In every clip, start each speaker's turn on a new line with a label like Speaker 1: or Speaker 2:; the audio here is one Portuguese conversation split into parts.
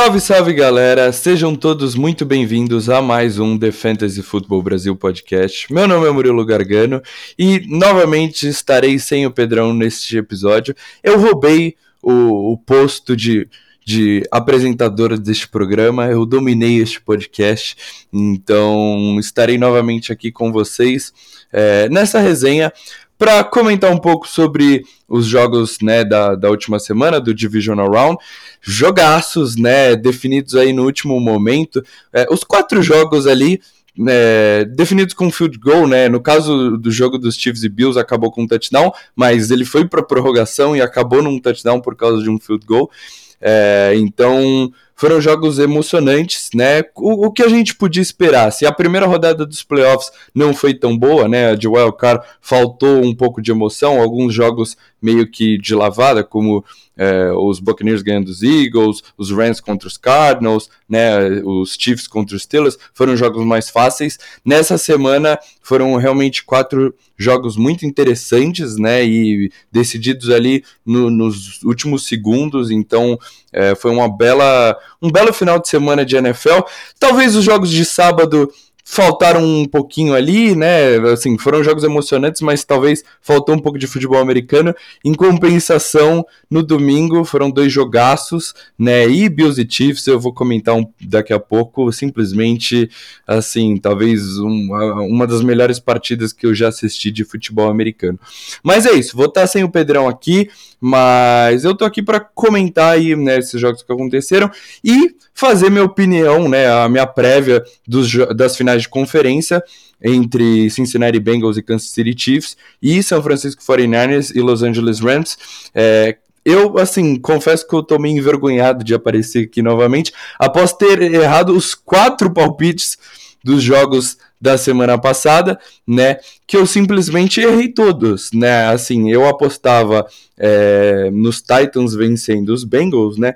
Speaker 1: Salve, salve galera! Sejam todos muito bem-vindos a mais um The Fantasy Football Brasil podcast. Meu nome é Murilo Gargano e novamente estarei sem o Pedrão neste episódio. Eu roubei o, o posto de, de apresentador deste programa, eu dominei este podcast, então estarei novamente aqui com vocês é, nessa resenha para comentar um pouco sobre os jogos né, da, da última semana do Divisional Round. Jogaços, né, definidos aí no último momento. É, os quatro jogos ali é, definidos com field goal, né? No caso do jogo dos Chiefs e Bills, acabou com um touchdown, mas ele foi para prorrogação e acabou num touchdown por causa de um field goal. É, então foram jogos emocionantes, né? O, o, que a gente podia esperar? Se a primeira rodada dos playoffs não foi tão boa, né? A de Wildcard faltou um pouco de emoção, alguns jogos meio que de lavada, como é, os Buccaneers ganhando os Eagles, os Rams contra os Cardinals, né, os Chiefs contra os Steelers, foram jogos mais fáceis. Nessa semana foram realmente quatro jogos muito interessantes, né, e decididos ali no, nos últimos segundos, então é, foi uma bela, um belo final de semana de NFL. Talvez os jogos de sábado faltaram um pouquinho ali, né? Assim, foram jogos emocionantes, mas talvez faltou um pouco de futebol americano. Em compensação, no domingo foram dois jogaços, né? E Bills e Chiefs, eu vou comentar um, daqui a pouco, simplesmente, assim, talvez um, uma das melhores partidas que eu já assisti de futebol americano. Mas é isso, vou estar sem o Pedrão aqui, mas eu tô aqui para comentar aí, né, esses jogos que aconteceram e fazer minha opinião, né, a minha prévia dos, das finais de conferência entre Cincinnati Bengals e Kansas City Chiefs e São Francisco 49ers e Los Angeles Rams. É, eu, assim, confesso que eu tô meio envergonhado de aparecer aqui novamente, após ter errado os quatro palpites dos jogos da semana passada, né? Que eu simplesmente errei todos, né? Assim, eu apostava é, nos Titans vencendo os Bengals, né?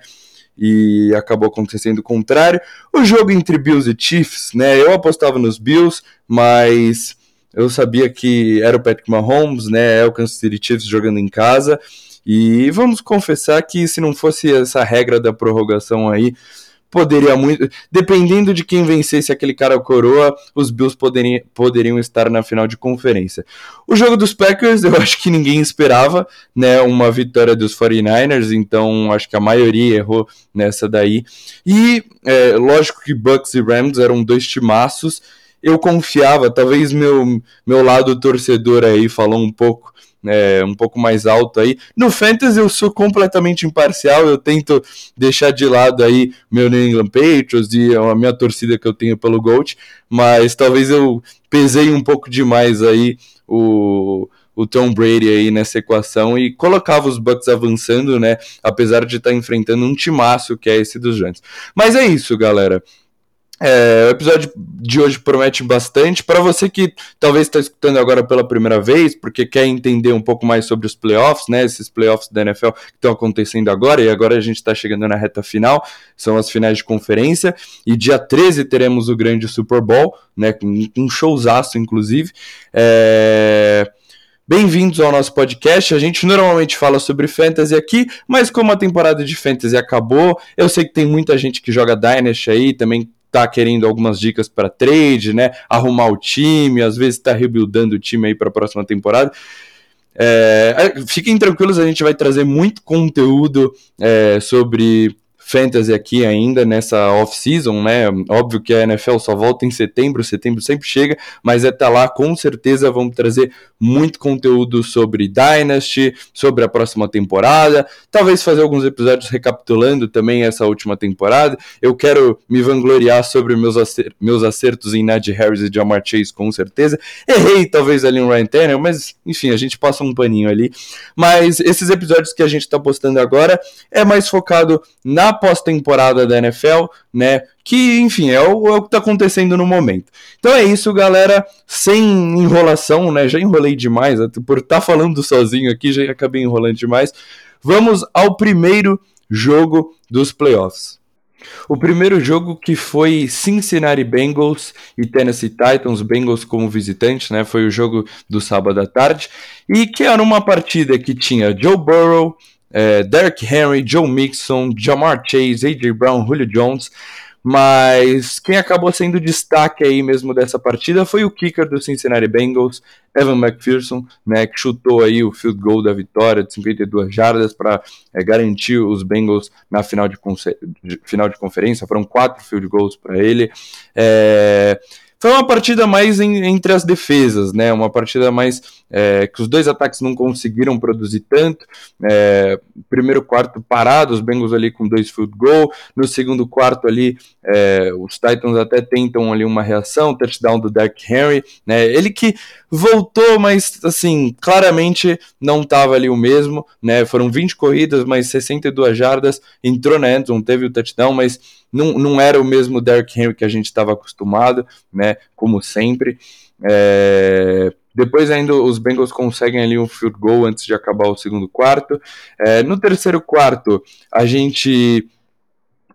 Speaker 1: E acabou acontecendo o contrário. O jogo entre Bills e Chiefs, né? Eu apostava nos Bills, mas eu sabia que era o Patrick Mahomes, né? É o Kansas City Chiefs jogando em casa. E vamos confessar que se não fosse essa regra da prorrogação aí, poderia muito. Dependendo de quem vencesse aquele cara coroa, os Bills poderiam, poderiam estar na final de conferência. O jogo dos Packers, eu acho que ninguém esperava, né? Uma vitória dos 49ers, então acho que a maioria errou nessa daí. E é, lógico que Bucks e Rams eram dois timaços. Eu confiava, talvez meu, meu lado torcedor aí falou um pouco é, um pouco mais alto aí. No Fantasy eu sou completamente imparcial, eu tento deixar de lado aí meu New England Patriots e a minha torcida que eu tenho pelo Gold, mas talvez eu pesei um pouco demais aí o o Tom Brady aí nessa equação e colocava os Bucks avançando, né? Apesar de estar tá enfrentando um timaço que é esse dos Giants. Mas é isso, galera. É, o episódio de hoje promete bastante. Para você que talvez está escutando agora pela primeira vez, porque quer entender um pouco mais sobre os playoffs, né? Esses playoffs da NFL que estão acontecendo agora, e agora a gente está chegando na reta final, são as finais de conferência. E dia 13 teremos o grande Super Bowl, né? Com um showzaço, inclusive. É. Bem-vindos ao nosso podcast. A gente normalmente fala sobre fantasy aqui, mas como a temporada de fantasy acabou, eu sei que tem muita gente que joga Dynasty aí, também tá querendo algumas dicas para trade, né? Arrumar o time, às vezes está rebuildando o time aí para a próxima temporada. É, fiquem tranquilos, a gente vai trazer muito conteúdo é, sobre fantasy aqui ainda nessa off-season, né? Óbvio que a NFL só volta em setembro, setembro sempre chega, mas é tá lá, com certeza vamos trazer muito conteúdo sobre Dynasty, sobre a próxima temporada, talvez fazer alguns episódios recapitulando também essa última temporada. Eu quero me vangloriar sobre meus, acer meus acertos em Najee Harris e Jamar Chase, com certeza. Errei talvez ali no Ryan Tanner, mas enfim, a gente passa um paninho ali. Mas esses episódios que a gente tá postando agora é mais focado na pós-temporada da NFL, né? Que, enfim, é o, é o que está acontecendo no momento. Então é isso, galera. Sem enrolação, né? Já enrolei demais, por estar tá falando sozinho aqui, já acabei enrolando demais. Vamos ao primeiro jogo dos playoffs. O primeiro jogo que foi Cincinnati Bengals e Tennessee Titans, Bengals como visitante, né? Foi o jogo do sábado à tarde. E que era uma partida que tinha Joe Burrow, é, Derrick Henry, Joe Mixon, Jamar Chase, A.J. Brown, Julio Jones. Mas quem acabou sendo destaque aí mesmo dessa partida foi o kicker do Cincinnati Bengals, Evan McPherson, né, que chutou aí o field goal da vitória de 52 jardas para é, garantir os Bengals na final de, de, final de conferência. Foram quatro field goals para ele. É, foi uma partida mais em, entre as defesas, né? Uma partida mais é, que os dois ataques não conseguiram produzir tanto. É, primeiro quarto parado, os Bengals ali com dois field goal. No segundo quarto ali, é, os Titans até tentam ali uma reação, touchdown do Derrick Henry, né? Ele que voltou, mas assim, claramente não estava ali o mesmo, né? Foram 20 corridas, mais 62 jardas, entrou na endzone, teve o touchdown, mas não, não era o mesmo Derrick Henry que a gente estava acostumado, né? Como sempre. É... Depois ainda os Bengals conseguem ali um field goal antes de acabar o segundo quarto. É, no terceiro quarto, a gente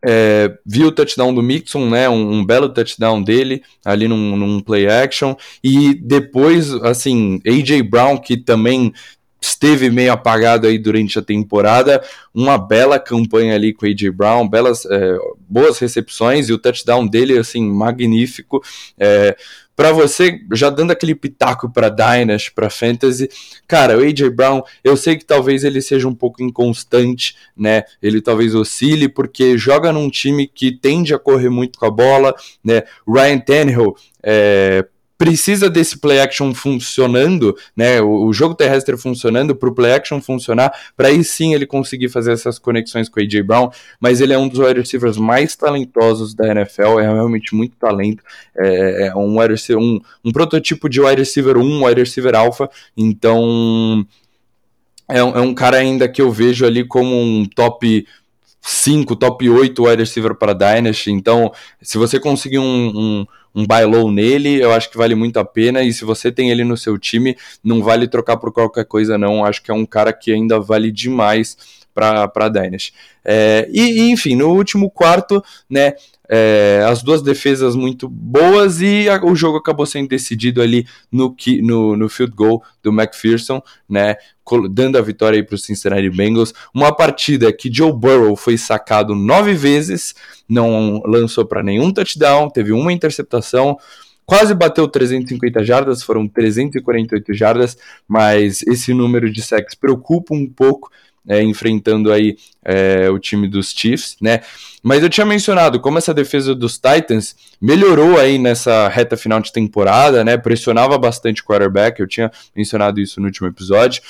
Speaker 1: é, viu o touchdown do Mixon, né, um, um, belo touchdown dele ali num, num, play action, e depois, assim, A.J. Brown, que também esteve meio apagado aí durante a temporada, uma bela campanha ali com o A.J. Brown, belas, é, boas recepções, e o touchdown dele, assim, magnífico, é, para você, já dando aquele pitaco para Dynasty, para Fantasy, cara, o AJ Brown, eu sei que talvez ele seja um pouco inconstante, né? Ele talvez oscile porque joga num time que tende a correr muito com a bola, né? Ryan Tannehill, é, precisa desse play action funcionando, né? O, o jogo terrestre funcionando para o play action funcionar, para aí sim ele conseguir fazer essas conexões com o AJ Brown. Mas ele é um dos wide receivers mais talentosos da NFL, é realmente muito talento. É, é um, wide receiver, um, um prototipo de wide receiver 1, wide receiver alpha. Então é é um cara ainda que eu vejo ali como um top 5, top 8 wide receiver para Dynasty. Então, se você conseguir um, um, um buy low nele, eu acho que vale muito a pena. E se você tem ele no seu time, não vale trocar por qualquer coisa, não. Acho que é um cara que ainda vale demais para a Dynasty. É, e, enfim, no último quarto, né, é, as duas defesas muito boas e a, o jogo acabou sendo decidido ali no, no, no field goal do McPherson, né, dando a vitória para os Cincinnati Bengals. Uma partida que Joe Burrow foi sacado nove vezes, não lançou para nenhum touchdown, teve uma interceptação, quase bateu 350 jardas, foram 348 jardas, mas esse número de sacks preocupa um pouco é, enfrentando aí é, o time dos Chiefs, né? Mas eu tinha mencionado como essa defesa dos Titans melhorou aí nessa reta final de temporada, né? Pressionava bastante o quarterback, eu tinha mencionado isso no último episódio.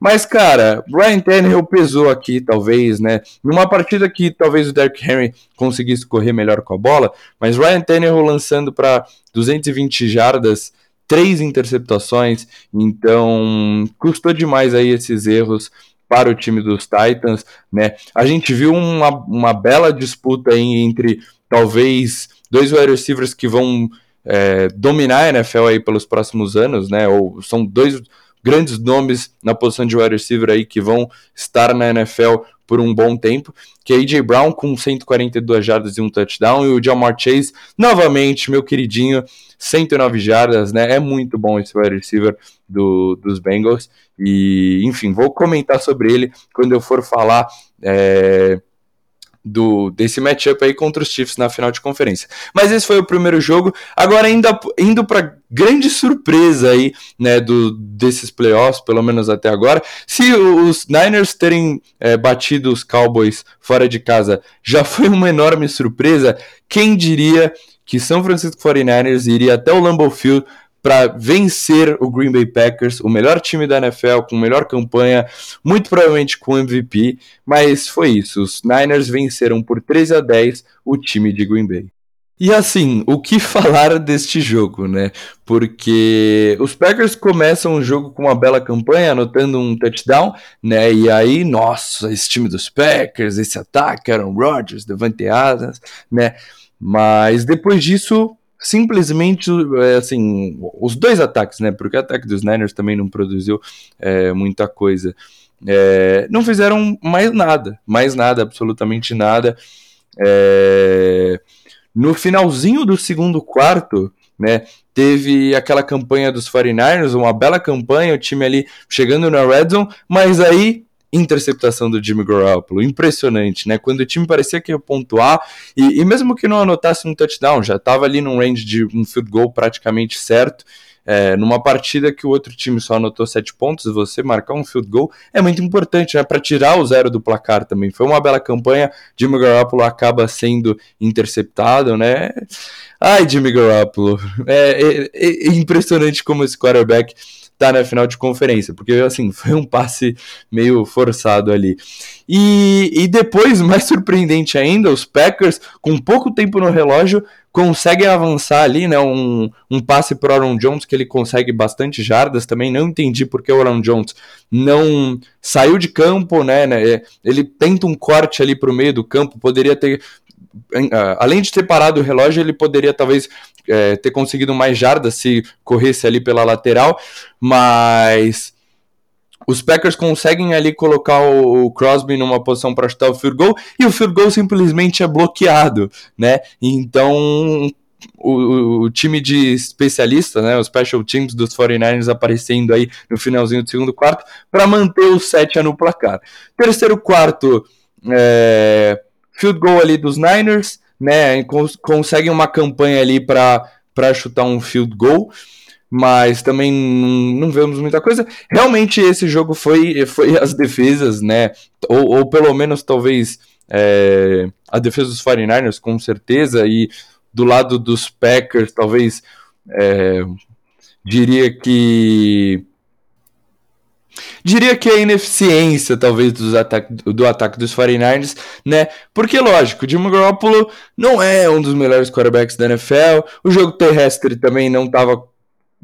Speaker 1: Mas, cara, Ryan Tannehill pesou aqui, talvez, né? Numa partida que talvez o Derrick Henry conseguisse correr melhor com a bola, mas Ryan Tannehill lançando para 220 jardas, três interceptações, então custou demais aí esses erros para o time dos Titans, né? A gente viu uma, uma bela disputa aí entre talvez dois wide receivers que vão é, dominar a NFL aí pelos próximos anos, né? Ou são dois grandes nomes na posição de wide receiver aí que vão estar na NFL por um bom tempo, que é AJ Brown com 142 jardas e um touchdown, e o Jamar Chase, novamente, meu queridinho, 109 jardas, né? É muito bom esse wide receiver do, dos Bengals. E, enfim, vou comentar sobre ele quando eu for falar. É, do desse matchup aí contra os Chiefs na final de conferência. Mas esse foi o primeiro jogo. Agora ainda indo para grande surpresa aí, né, do desses playoffs, pelo menos até agora. Se os Niners terem é, batido os Cowboys fora de casa já foi uma enorme surpresa, quem diria que São Francisco 49ers iria até o Lambeau Field para vencer o Green Bay Packers, o melhor time da NFL, com melhor campanha, muito provavelmente com MVP, mas foi isso. Os Niners venceram por 13 a 10 o time de Green Bay. E assim, o que falar deste jogo, né? Porque os Packers começam o jogo com uma bela campanha, anotando um touchdown, né? E aí, nossa, esse time dos Packers, esse ataque, Aaron Rodgers, Devante Adams, né? Mas depois disso, simplesmente, é, assim, os dois ataques, né? Porque o ataque dos Niners também não produziu é, muita coisa. É, não fizeram mais nada, mais nada, absolutamente nada. É, no finalzinho do segundo quarto, né? Teve aquela campanha dos 49ers, uma bela campanha, o time ali chegando na red zone, mas aí interceptação do Jimmy Garoppolo, impressionante, né? Quando o time parecia que ia pontuar, e, e mesmo que não anotasse um touchdown, já estava ali num range de um field goal praticamente certo, é, numa partida que o outro time só anotou sete pontos, você marcar um field goal é muito importante, né? Para tirar o zero do placar também. Foi uma bela campanha. Jimmy Garoppolo acaba sendo interceptado, né? Ai, Jimmy Garoppolo. É, é, é impressionante como esse quarterback tá na final de conferência, porque assim, foi um passe meio forçado ali. E, e depois, mais surpreendente ainda, os Packers, com pouco tempo no relógio, conseguem avançar ali, né? Um, um passe para Aaron Jones que ele consegue bastante jardas também. Não entendi porque o Aaron Jones não saiu de campo, né? né ele tenta um corte ali para o meio do campo, poderia ter além de ter parado o relógio, ele poderia talvez é, ter conseguido mais jardas se corresse ali pela lateral, mas os Packers conseguem ali colocar o Crosby numa posição para chutar o field goal e o field goal simplesmente é bloqueado, né? Então o, o, time de especialistas, né, os special teams dos 49ers aparecendo aí no finalzinho do segundo quarto para manter o 7 no placar. Terceiro quarto, é, field goal ali dos Niners, né, cons conseguem uma campanha ali para chutar um field goal mas também não vemos muita coisa. Realmente esse jogo foi, foi as defesas, né? Ou, ou pelo menos talvez é, a defesa dos 49ers, com certeza, e do lado dos Packers, talvez é, diria que. Diria que a ineficiência, talvez, dos ataque, do ataque dos 49ers, né? Porque, lógico, Jimmy Garoppolo não é um dos melhores quarterbacks da NFL, o jogo terrestre também não estava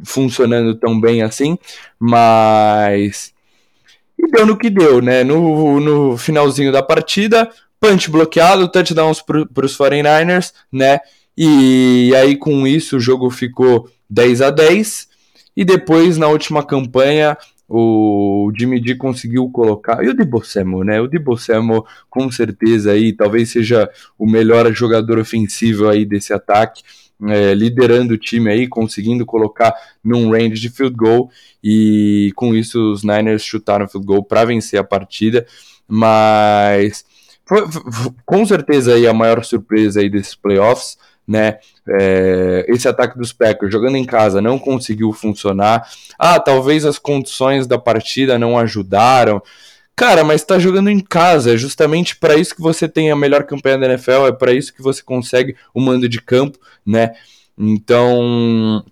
Speaker 1: funcionando tão bem assim, mas. E deu no que deu, né? No, no finalzinho da partida, punch bloqueado, touchdowns para os 49ers, né? E aí com isso o jogo ficou 10 a 10 e depois na última campanha o Jimmy D conseguiu colocar, e o Debo Samuel, né, o Debo Samuel com certeza aí, talvez seja o melhor jogador ofensivo aí desse ataque, é, liderando o time aí, conseguindo colocar num range de field goal e com isso os Niners chutaram field goal para vencer a partida, mas foi, foi, com certeza aí a maior surpresa aí desses playoffs, né? É, esse ataque dos Packers jogando em casa não conseguiu funcionar. Ah, talvez as condições da partida não ajudaram. Cara, mas tá jogando em casa, é justamente para isso que você tem a melhor campanha da NFL, é para isso que você consegue o mando de campo, né? Então,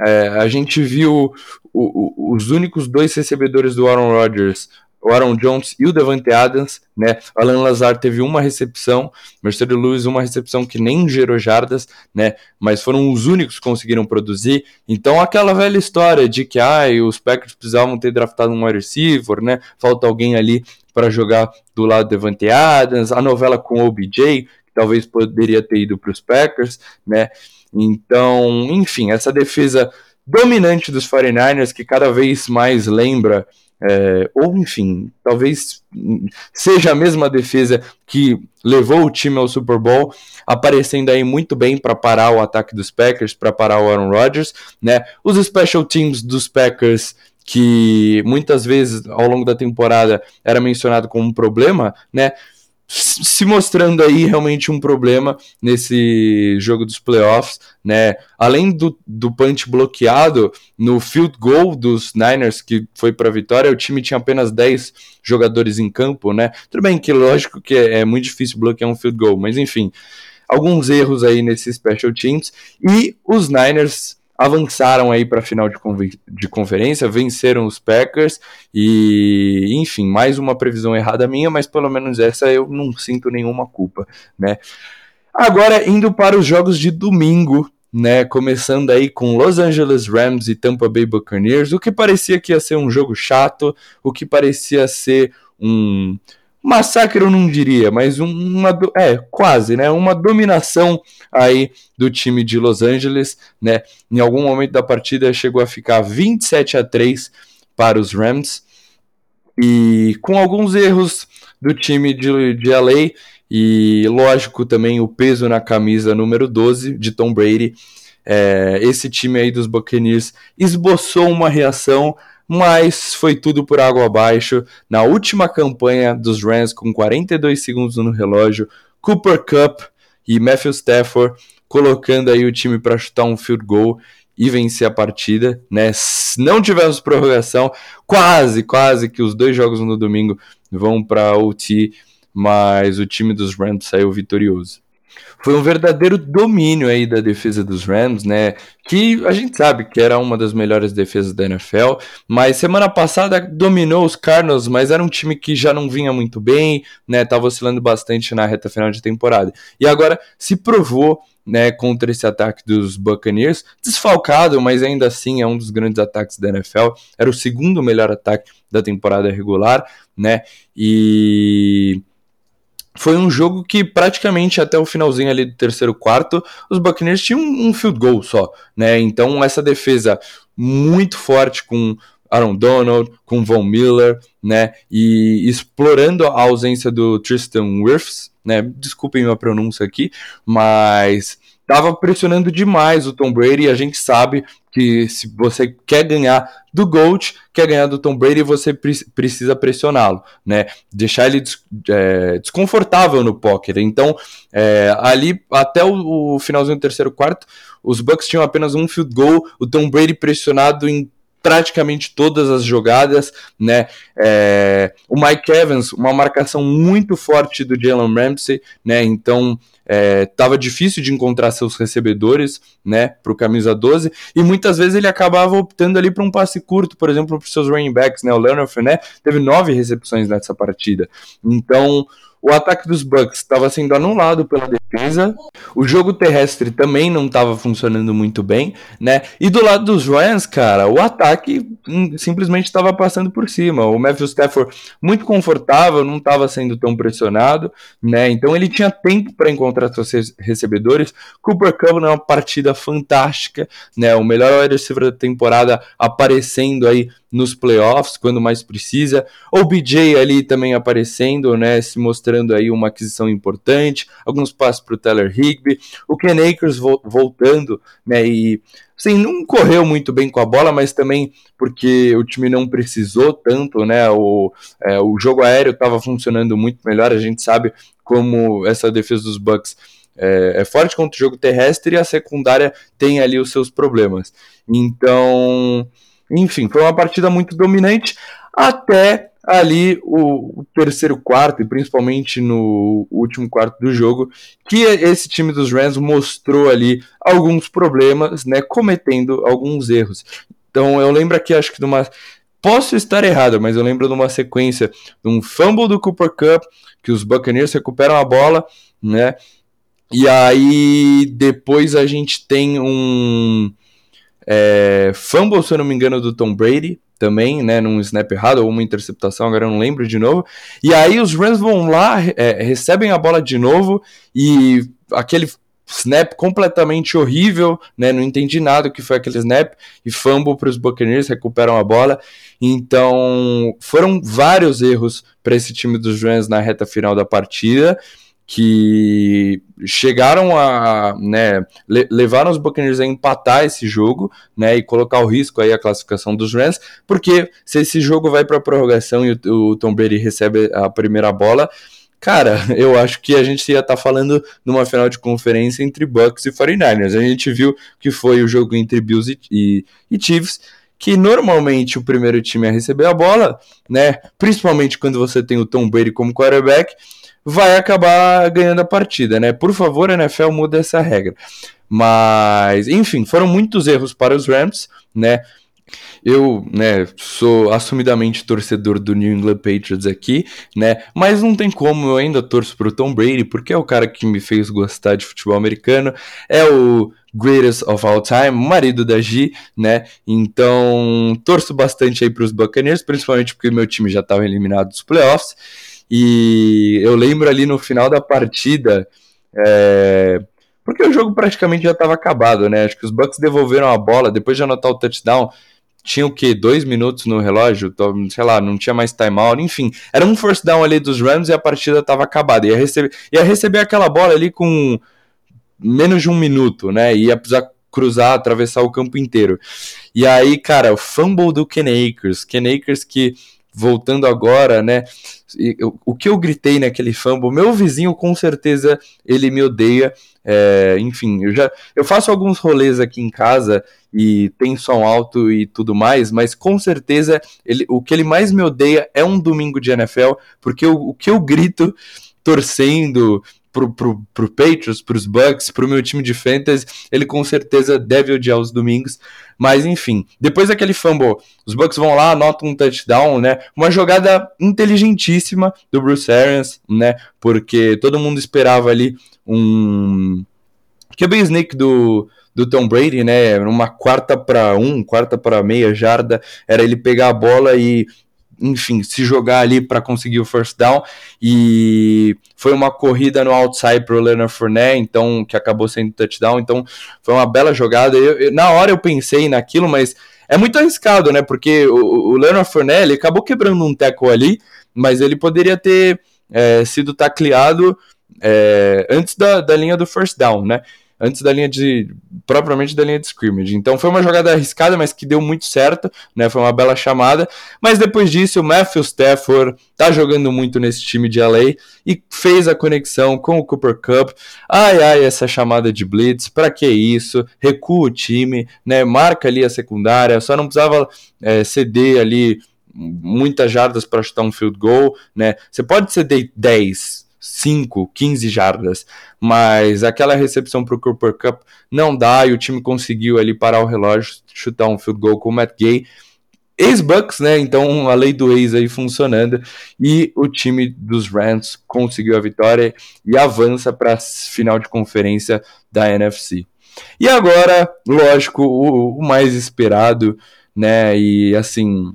Speaker 1: é, a gente viu o, o, os únicos dois recebedores do Aaron Rodgers o Aaron Jones e o Devante Adams, né? Alan Lazar teve uma recepção, Mercedes Lewis uma recepção que nem gerou jardas, né? Mas foram os únicos que conseguiram produzir. Então aquela velha história de que ah, os Packers precisavam ter draftado um wide receiver, né? Falta alguém ali para jogar do lado do Devante Adams, a novela com o OBJ, que talvez poderia ter ido para os Packers, né? Então, enfim, essa defesa dominante dos 49ers que cada vez mais lembra é, ou enfim, talvez seja a mesma defesa que levou o time ao Super Bowl, aparecendo aí muito bem para parar o ataque dos Packers, para parar o Aaron Rodgers, né? Os special teams dos Packers que muitas vezes ao longo da temporada era mencionado como um problema, né? Se mostrando aí realmente um problema nesse jogo dos playoffs, né? Além do, do punch bloqueado no field goal dos Niners, que foi para vitória, o time tinha apenas 10 jogadores em campo, né? Tudo bem que lógico que é, é muito difícil bloquear um field goal, mas enfim, alguns erros aí nesses special teams e os Niners avançaram aí para a final de, de conferência, venceram os Packers e, enfim, mais uma previsão errada minha, mas pelo menos essa eu não sinto nenhuma culpa, né? Agora indo para os jogos de domingo, né, começando aí com Los Angeles Rams e Tampa Bay Buccaneers, o que parecia que ia ser um jogo chato, o que parecia ser um massacre eu não diria, mas uma é quase, né, uma dominação aí do time de Los Angeles, né? Em algum momento da partida chegou a ficar 27 a 3 para os Rams e com alguns erros do time de, de LA e lógico também o peso na camisa número 12 de Tom Brady. É, esse time aí dos Buccaneers esboçou uma reação, mas foi tudo por água abaixo. Na última campanha dos Rams, com 42 segundos no relógio, Cooper Cup e Matthew Stafford colocando aí o time para chutar um field goal e vencer a partida, né? Se não tivemos prorrogação, quase, quase que os dois jogos no domingo vão para OT, mas o time dos Rams saiu vitorioso. Foi um verdadeiro domínio aí da defesa dos Rams, né? Que a gente sabe que era uma das melhores defesas da NFL, mas semana passada dominou os Cardinals, mas era um time que já não vinha muito bem, né? Tava oscilando bastante na reta final de temporada. E agora se provou né, contra esse ataque dos Buccaneers, desfalcado, mas ainda assim é um dos grandes ataques da NFL. Era o segundo melhor ataque da temporada regular, né? E foi um jogo que praticamente até o finalzinho ali do terceiro quarto, os Buccaneers tinham um field goal só, né? Então essa defesa muito forte com Aaron Donald, com Von Miller, né? E explorando a ausência do Tristan Wirfs, né? Desculpem a pronúncia aqui, mas estava pressionando demais o Tom Brady e a gente sabe que se você quer ganhar do GOAT, quer ganhar do Tom Brady, você pre precisa pressioná-lo, né? Deixar ele des é, desconfortável no pocket. Então, é, ali até o, o, finalzinho do terceiro quarto, os Bucks tinham apenas um field goal, o Tom Brady pressionado em praticamente todas as jogadas, né? É, o Mike Evans, uma marcação muito forte do Jalen Ramsey, né? Então estava é, difícil de encontrar seus recebedores, né? Para o camisa 12 e muitas vezes ele acabava optando ali para um passe curto, por exemplo, para os seus running backs, né? O Leonard Fournette teve nove recepções nessa partida, então o ataque dos Bucks estava sendo anulado pela defesa, o jogo terrestre também não estava funcionando muito bem, né? E do lado dos Rams, cara, o ataque hum, simplesmente estava passando por cima. O Matthew Stafford muito confortável, não estava sendo tão pressionado, né? Então ele tinha tempo para encontrar seus recebedores. Cooper Cup uma partida fantástica, né? O melhor wide receiver da temporada aparecendo aí nos playoffs, quando mais precisa. O BJ ali também aparecendo, né, se mostrando aí uma aquisição importante. Alguns passos para o Tyler Higby. O Ken Akers vo voltando, né, e sim, não correu muito bem com a bola, mas também porque o time não precisou tanto, né, o, é, o jogo aéreo estava funcionando muito melhor. A gente sabe como essa defesa dos Bucks é, é, forte contra o jogo terrestre e a secundária tem ali os seus problemas. Então, enfim, foi uma partida muito dominante até ali o, terceiro quarto, e principalmente no último quarto do jogo, que esse time dos Rams mostrou ali alguns problemas, né, cometendo alguns erros. Então eu lembro aqui, acho que de uma. Posso estar errado, mas eu lembro de uma sequência de um fumble do Cooper Cup, que os Buccaneers recuperam a bola, né? E aí depois a gente tem um é, fumble, se eu não me engano, do Tom Brady também, né, num snap errado ou uma interceptação, agora eu não lembro de novo. E aí os Rams vão lá, é, recebem a bola de novo e aquele snap completamente horrível, né, não entendi nada o que foi aquele snap e fumble para os Buccaneers, recuperam a bola. Então, foram vários erros para esse time dos Rams na reta final da partida que chegaram a, né, le levaram os Buccaneers a empatar esse jogo, né, e colocar o risco aí a classificação dos Rams, porque se esse jogo vai para prorrogação e o, o, Tom Brady recebe a primeira bola, cara, eu acho que a gente ia estar tá falando numa final de conferência entre Bucks e 49ers. A gente viu que foi o jogo entre Bills e, e, e Chiefs, que normalmente o primeiro time a receber a bola, né, principalmente quando você tem o Tom Brady como quarterback, vai acabar ganhando a partida, né? Por favor, NFL muda essa regra. Mas, enfim, foram muitos erros para os Rams, né? Eu, né, sou assumidamente torcedor do New England Patriots aqui, né? Mas não tem como, eu ainda torço pro Tom Brady, porque é o cara que me fez gostar de futebol americano, é o greatest of all time, marido da G, né? Então, torço bastante aí pros Buccaneers, principalmente porque meu time já estava eliminado dos playoffs. E eu lembro ali no final da partida, é, porque o jogo praticamente já estava acabado, né? Acho que os Bucks devolveram a bola depois de anotar o touchdown. Tinha o que? Dois minutos no relógio? Sei lá, não tinha mais timeout. Enfim, era um first down ali dos Rams e a partida estava acabada. Ia receber, ia receber aquela bola ali com menos de um minuto, né? Ia precisar cruzar, atravessar o campo inteiro. E aí, cara, o fumble do Ken Akers, Ken Akers que voltando agora, né? O que eu gritei naquele fumble, meu vizinho com certeza ele me odeia. É, enfim, eu já eu faço alguns rolês aqui em casa e tem som alto e tudo mais, mas com certeza ele, o que ele mais me odeia é um domingo de NFL, porque o, o que eu grito torcendo, pro, pro, pro Patriots, pros Bucks, pro meu time de fantasy, ele com certeza deve odiar os domingos. Mas enfim, depois daquele fumble, os Bucks vão lá, anotam um touchdown, né? Uma jogada inteligentíssima do Bruce Arians, né? Porque todo mundo esperava ali um QB sneak do do Tom Brady, né? Uma quarta para um, quarta para meia jarda, era ele pegar a bola e enfim, se jogar ali para conseguir o first down. E foi uma corrida no outside para o Leonard Fournette, então, que acabou sendo touchdown. Então, foi uma bela jogada. Eu, eu, na hora eu pensei naquilo, mas é muito arriscado, né? Porque o, o Leonard Fournette ele acabou quebrando um tackle ali, mas ele poderia ter é, sido tacleado é, antes da, da linha do first down, né? Antes da linha de. propriamente da linha de scrimmage. Então foi uma jogada arriscada, mas que deu muito certo, né? Foi uma bela chamada. Mas depois disso, o Matthew Stafford tá jogando muito nesse time de LA e fez a conexão com o Cooper Cup. Ai, ai, essa chamada de blitz, para que isso? Recua o time, né? Marca ali a secundária, só não precisava é, ceder ali muitas jardas para chutar um field goal, né? Você pode ceder 10, 5, 15 jardas, mas aquela recepção para o Cooper Cup não dá e o time conseguiu ali parar o relógio, chutar um field goal com o Matt Gay. Ex-Bucks, né? Então a lei do ex aí funcionando e o time dos Rams conseguiu a vitória e avança para a final de conferência da NFC. E agora, lógico, o, o mais esperado, né? E assim,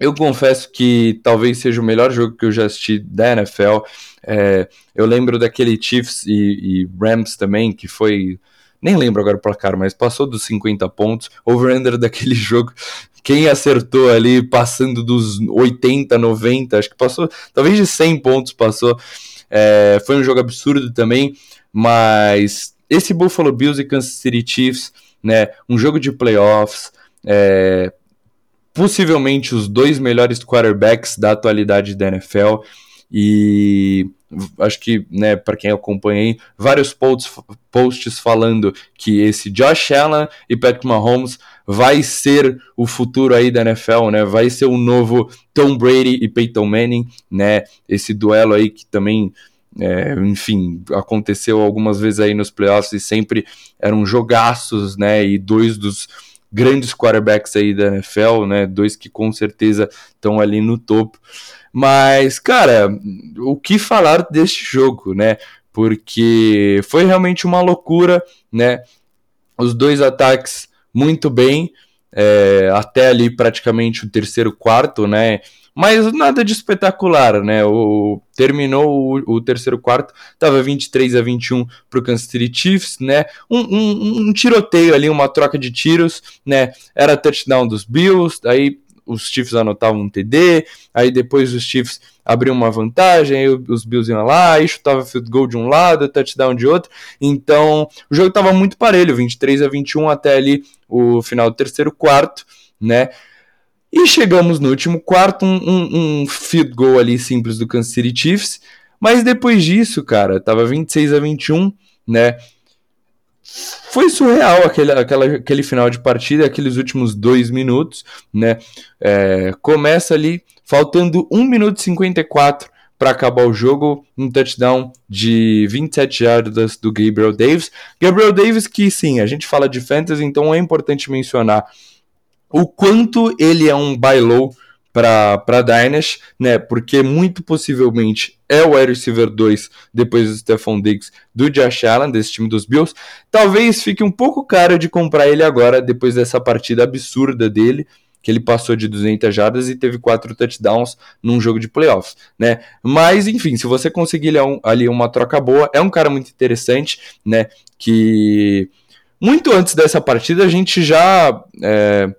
Speaker 1: eu confesso que talvez seja o melhor jogo que eu já assisti da NFL. É, eu lembro daquele Chiefs e, e, Rams também, que foi. Nem lembro agora o placar, mas passou dos 50 pontos. Over-under daquele jogo. Quem acertou ali, passando dos 80, 90, acho que passou. Talvez de 100 pontos passou. É, foi um jogo absurdo também. Mas esse Buffalo Bills e Kansas City Chiefs, né? Um jogo de playoffs. É, possivelmente os dois melhores quarterbacks da atualidade da NFL e acho que, né, para quem acompanhei, vários posts, posts falando que esse Josh Allen e Patrick Mahomes vai ser o futuro aí da NFL, né? Vai ser o novo Tom Brady e Peyton Manning, né? Esse duelo aí que também é, enfim, aconteceu algumas vezes aí nos playoffs e sempre eram jogaços, né? E dois dos grandes quarterbacks aí da NFL, né? Dois que com certeza estão ali no topo. Mas, cara, o que falar deste jogo, né? Porque foi realmente uma loucura, né? Os dois ataques muito bem, é, até ali praticamente o terceiro quarto, né? Mas nada de espetacular, né? O, terminou o, o terceiro quarto, tava 23 a 21 pro Kansas City Chiefs, né? Um, um, um, tiroteio ali, uma troca de tiros, né? Era touchdown dos Bills, aí os Chiefs anotavam um TD, aí depois os Chiefs abriam uma vantagem, aí os Bills iam lá, e chutava field goal de um lado, touchdown de outro. Então, o jogo estava muito parelho, 23 a 21 até ali o final do terceiro quarto, né? E chegamos no último quarto, um, um, um field goal ali simples do Kansas City Chiefs. Mas depois disso, cara, tava 26 a 21, né? Foi surreal aquele, aquela, aquele final de partida, aqueles últimos dois minutos, né? É, começa ali, faltando 1 minuto e 54 para acabar o jogo, um touchdown de 27 jardas do Gabriel Davis. Gabriel Davis, que sim, a gente fala de fantasy, então é importante mencionar o quanto ele é um buy low para Dynasty, né? Porque muito possivelmente é o wide receiver 2 depois do Stephon Diggs do Josh Allen, desse time dos Bills. Talvez fique um pouco caro de comprar ele agora, depois dessa partida absurda dele, que ele passou de 200 jardas e teve quatro touchdowns num jogo de playoffs, né? Mas, enfim, se você conseguir ali uma troca boa, é um cara muito interessante, né? Que muito antes dessa partida a gente já. É,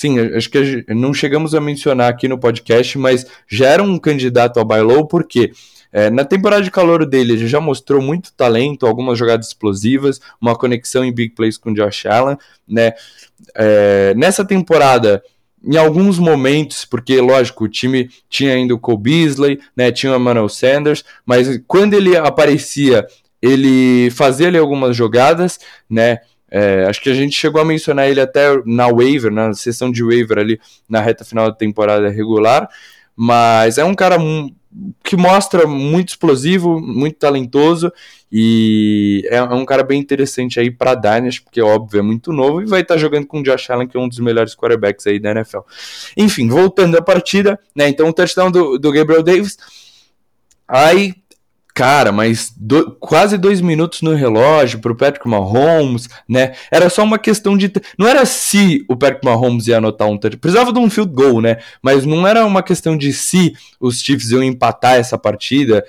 Speaker 1: sim, acho que não chegamos a mencionar aqui no podcast, mas já era um candidato ao buy low, porque É, na temporada de calor dele, ele já mostrou muito talento, algumas jogadas explosivas, uma conexão em big plays com Josh Allen, né? É, nessa temporada, em alguns momentos, porque, lógico, o time tinha ainda o Cole Beasley, né, tinha o Emmanuel Sanders, mas quando ele aparecia, ele fazia ali algumas jogadas, né, é, acho que a gente chegou a mencionar ele até na waiver, na sessão de waiver ali, na reta final da temporada regular, mas é um cara que mostra muito explosivo, muito talentoso e é, um cara bem interessante aí para Dynasty, porque óbvio é muito novo e vai estar tá jogando com o Josh Allen, que é um dos melhores quarterbacks aí da NFL. Enfim, voltando à partida, né? Então o touchdown do, do Gabriel Davis. Aí Cara, mas do, quase dois minutos no relógio para o Patrick Mahomes, né? Era só uma questão de. Não era se o Patrick Mahomes ia anotar um touchdown. Precisava de um field goal, né? Mas não era uma questão de se os Chiefs iam empatar essa partida.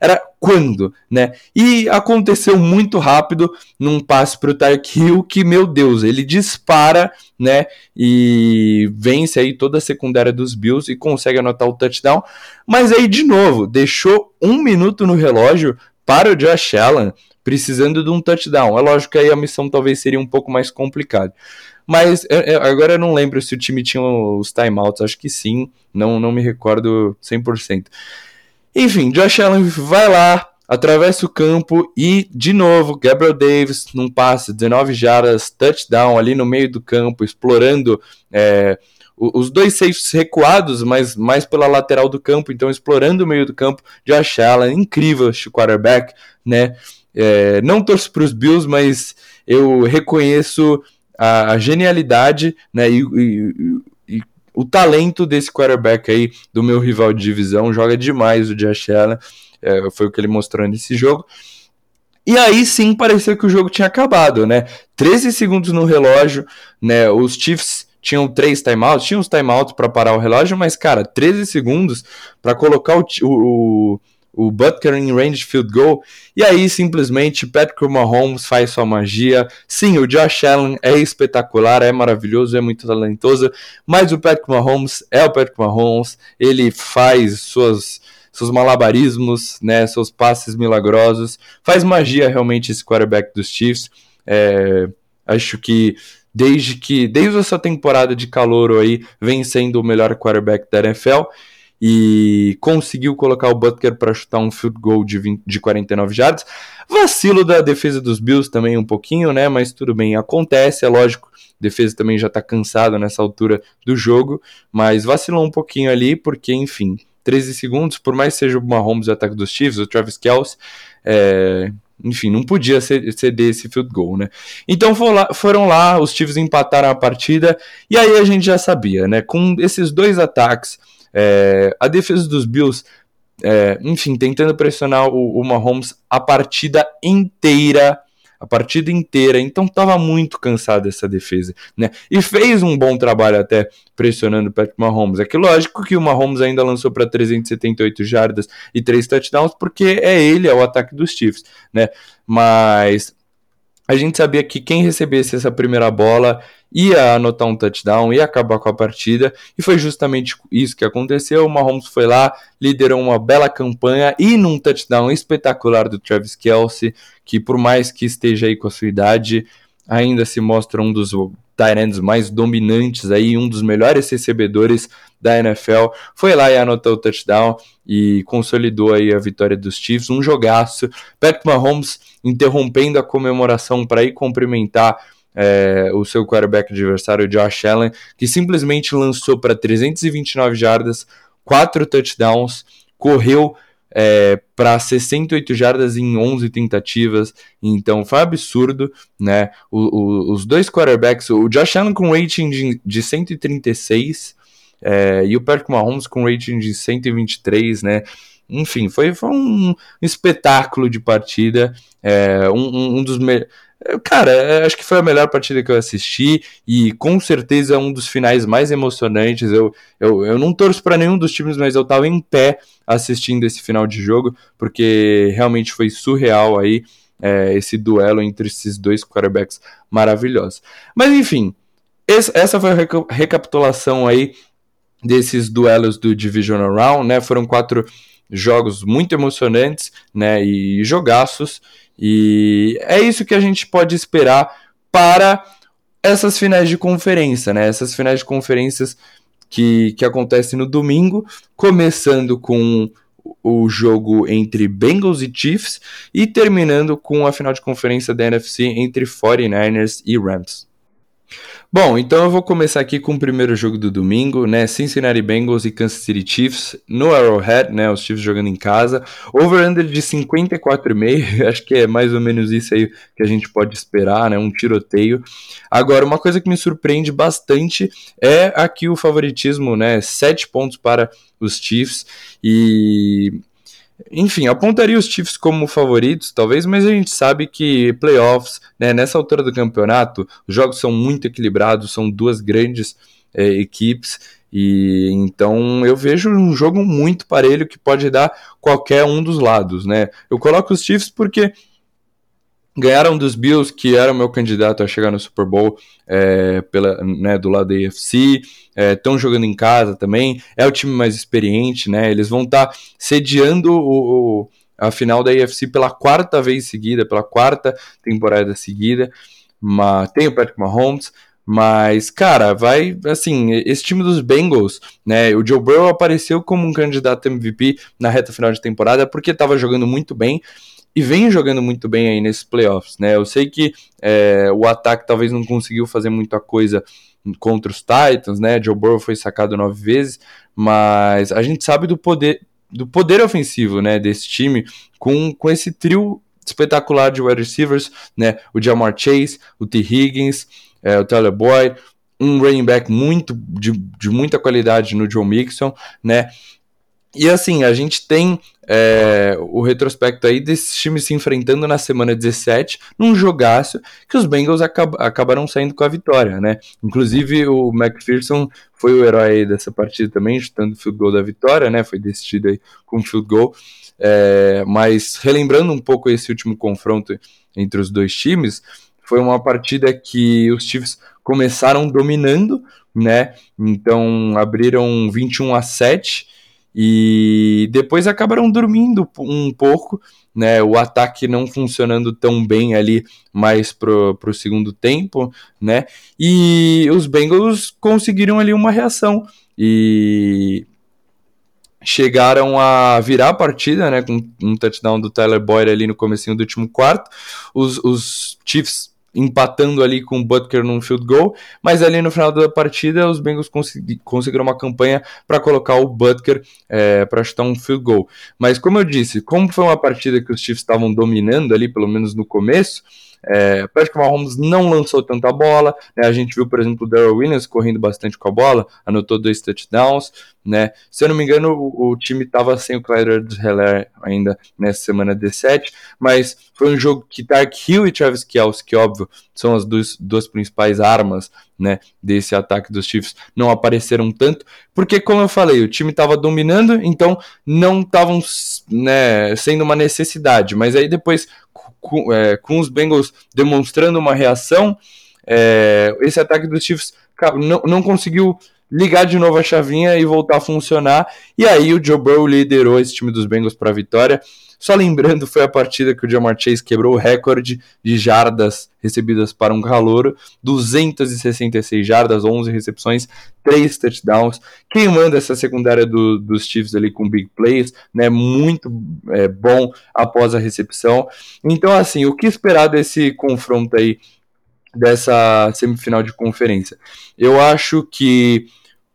Speaker 1: Era quando, né? E aconteceu muito rápido num passe para o Tyreek Hill que, meu Deus, ele dispara, né? E vence aí toda a secundária dos Bills e consegue anotar o touchdown. Mas aí, de novo, deixou um minuto no relógio para o Josh Allen, precisando de um touchdown. É lógico que aí a missão talvez seria um pouco mais complicada. Mas eu, eu, agora eu não lembro se o time tinha os timeouts, acho que sim, não, não me recordo 100%. Enfim, Josh Allen vai lá, atravessa o campo e, de novo, Gabriel Davis num passe, 19 jardas, touchdown ali no meio do campo, explorando é, os dois safes recuados, mas mais pela lateral do campo, então explorando o meio do campo, Josh Allen, incrível quarterback, né? É, não torço para os Bills, mas eu reconheço a, a genialidade, né? E, e, o talento desse quarterback aí, do meu rival de divisão, joga demais o Josh Allen, é, foi o que ele mostrou nesse jogo. E aí sim parecia que o jogo tinha acabado, né? 13 segundos no relógio, né? Os Chiefs tinham três timeouts, tinham os timeouts para parar o relógio, mas cara, 13 segundos para colocar o, o, o Butker em range field goal, e aí simplesmente Patrick Mahomes faz sua magia. Sim, o Josh Allen é espetacular, é maravilhoso, é muito talentoso, mas o Patrick Mahomes é o Patrick Mahomes, ele faz suas seus malabarismos, né, seus passes milagrosos, faz magia realmente esse quarterback dos Chiefs. É, acho que desde que desde essa temporada de calor aí vem sendo o melhor quarterback da NFL e conseguiu colocar o Butker para chutar um field goal de, 20, de 49 jardas. Vacilo da defesa dos Bills também um pouquinho, né? Mas tudo bem, acontece, é lógico. Defesa também já está cansada nessa altura do jogo, mas vacilou um pouquinho ali, porque, enfim, 13 segundos, por mais que seja o Mahomes o ataque dos Chiefs, o Travis Kelce, é, enfim, não podia ceder esse field goal, né? Então foram lá, os Chiefs empataram a partida, e aí a gente já sabia, né? Com esses dois ataques é, a defesa dos Bills, é, enfim, tentando pressionar o, o Mahomes a partida inteira a partida inteira, então estava muito cansado essa defesa, né? E fez um bom trabalho até pressionando o Patrick Mahomes. É que lógico que o Mahomes ainda lançou para 378 jardas e 3 touchdowns, porque é ele, é o ataque dos Chiefs, né? Mas a gente sabia que quem recebesse essa primeira bola ia anotar um touchdown, ia acabar com a partida, e foi justamente isso que aconteceu. O Mahomes foi lá, liderou uma bela campanha e num touchdown espetacular do Travis Kelsey, que por mais que esteja aí com a sua idade, ainda se mostra um dos Tyrants mais dominantes aí, um dos melhores recebedores da NFL, foi lá e anotou o touchdown e consolidou aí a vitória dos Chiefs, um jogaço. Patrick Mahomes interrompendo a comemoração para ir cumprimentar é, o seu quarterback adversário, Josh Allen, que simplesmente lançou para 329 jardas, 4 touchdowns, correu é, para 68 jardas em 11 tentativas, então foi absurdo, né? O, o, os dois quarterbacks, o Josh Allen com rating de, de 136 é, e o Patrick Mahomes com rating de 123, né? Enfim, foi, foi um espetáculo de partida, é, um, um, dos melhores Cara, é, acho que foi a melhor partida que eu assisti e com certeza um dos finais mais emocionantes. Eu, eu, eu não torço para nenhum dos times, mas eu tava em pé assistindo esse final de jogo porque realmente foi surreal aí é, esse duelo entre esses dois quarterbacks maravilhosos. Mas enfim, essa foi a recapitulação aí desses duelos do Divisional Round, né? Foram quatro jogos muito emocionantes, né, e jogaços, e é isso que a gente pode esperar para essas finais de conferência, né, essas finais de conferências que, que acontecem no domingo, começando com o jogo entre Bengals e Chiefs e terminando com a final de conferência da NFC entre 49ers e Rams. Bom, então eu vou começar aqui com o primeiro jogo do domingo, né? Cincinnati Bengals e Kansas City Chiefs no Arrowhead, né? Os Chiefs jogando em casa. Over-under de 54,5, acho que é mais ou menos isso aí que a gente pode esperar, né? Um tiroteio. Agora, uma coisa que me surpreende bastante é aqui o favoritismo, né? 7 pontos para os Chiefs e enfim, apontaria os Chiefs como favoritos, talvez, mas a gente sabe que playoffs, né, nessa altura do campeonato, os jogos são muito equilibrados, são duas grandes é, equipes, e então eu vejo um jogo muito parelho que pode dar qualquer um dos lados, né? Eu coloco os Chiefs porque ganharam dos Bills, que era o meu candidato a chegar no Super Bowl é, pela, né, do lado da AFC, estão é, jogando em casa também, é o time mais experiente, né? Eles vão estar tá sediando o, o, a final da AFC pela quarta vez seguida, pela quarta temporada seguida. Mas tem o Patrick Mahomes, mas, cara, vai, assim, esse time dos Bengals, né? O Joe Burrow apareceu como um candidato MVP na reta final de temporada porque estava jogando muito bem e vem jogando muito bem aí nesses playoffs, né? Eu sei que é, o ataque talvez não conseguiu fazer muita coisa contra os Titans, né? Joe Burrow foi sacado nove vezes, mas a gente sabe do poder do poder ofensivo, né, desse time com, com esse trio espetacular de wide receivers, né? O Jamar Chase, o T. Higgins, é, o Tyler Boyd, um running back muito de, de muita qualidade no Joe Mixon, né? E assim, a gente tem é, o retrospecto aí desses times se enfrentando na semana 17, num jogaço que os Bengals acab acabaram saindo com a vitória, né? Inclusive o McPherson foi o herói dessa partida também, chutando o field goal da vitória, né? Foi decidido aí com field goal. É, mas relembrando um pouco esse último confronto entre os dois times, foi uma partida que os Chiefs começaram dominando, né? Então abriram 21 a 7 e depois acabaram dormindo um pouco, né? O ataque não funcionando tão bem ali mais pro, pro segundo tempo, né? E os Bengals conseguiram ali uma reação e chegaram a virar a partida, né? Com um touchdown do Tyler Boyd ali no comecinho do último quarto. Os, os Chiefs empatando ali com o Butker num field goal, mas ali no final da partida os Bengals conseguiram uma campanha para colocar o Butker é, para chutar um field goal. Mas como eu disse, como foi uma partida que os Chiefs estavam dominando ali, pelo menos no começo, é, Patrick Mahomes não lançou tanta bola, né? A gente viu, por exemplo, o Darrell Williams correndo bastante com a bola, anotou dois touchdowns, né? Se eu não me engano, o, o time estava sem o Clyde Heller ainda nessa semana 17, mas foi um jogo que Dark Hill e Travis Kelce, que óbvio, são as duas, duas principais armas, né, desse ataque dos Chiefs, não apareceram tanto, porque como eu falei, o time estava dominando, então não estavam, né, sendo uma necessidade, mas aí depois com, é, com os Bengals demonstrando uma reação, é, esse ataque dos Chiefs não, não conseguiu ligar de novo a chavinha e voltar a funcionar. E aí o Joe Burrow liderou esse time dos Bengals para a vitória. Só lembrando, foi a partida que o Jamar Chase quebrou o recorde de jardas recebidas para um calouro, 266 jardas, 11 recepções, 3 touchdowns, queimando essa secundária do, dos Chiefs ali com big plays, né, muito é, bom após a recepção. Então, assim, o que esperar desse confronto aí, dessa semifinal de conferência? Eu acho que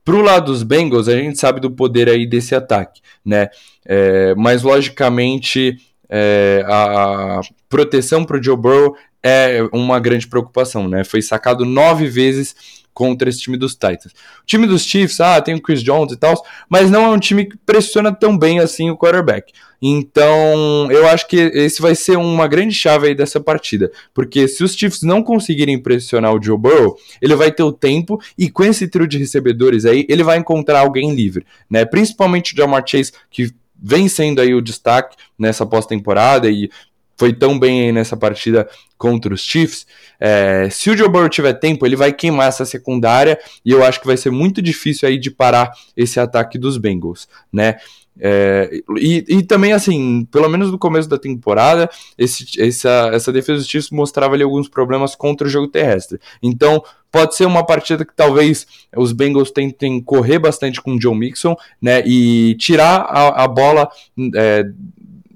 Speaker 1: Pro lado dos Bengals, a gente sabe do poder aí desse ataque, né? É, mas logicamente é, a proteção para o Joe Burrow é uma grande preocupação, né? Foi sacado nove vezes contra esse time dos Titans. O time dos Chiefs, ah, tem o Chris Jones e tal, mas não é um time que pressiona tão bem assim o quarterback. Então, eu acho que esse vai ser uma grande chave aí dessa partida, porque se os Chiefs não conseguirem pressionar o Joe Burrow, ele vai ter o tempo e com esse trio de recebedores aí, ele vai encontrar alguém livre, né? Principalmente o Jamar Chase, que vem sendo aí o destaque nessa pós-temporada e foi tão bem nessa partida contra os Chiefs. É, se o Joe Burrow tiver tempo, ele vai queimar essa secundária e eu acho que vai ser muito difícil aí de parar esse ataque dos Bengals, né? É, e, e, também, assim, pelo menos no começo da temporada, esse, essa, essa defesa dos Chiefs mostrava ali alguns problemas contra o jogo terrestre. Então, pode ser uma partida que talvez os Bengals tentem correr bastante com o Joe Mixon, né, e tirar a, a bola é,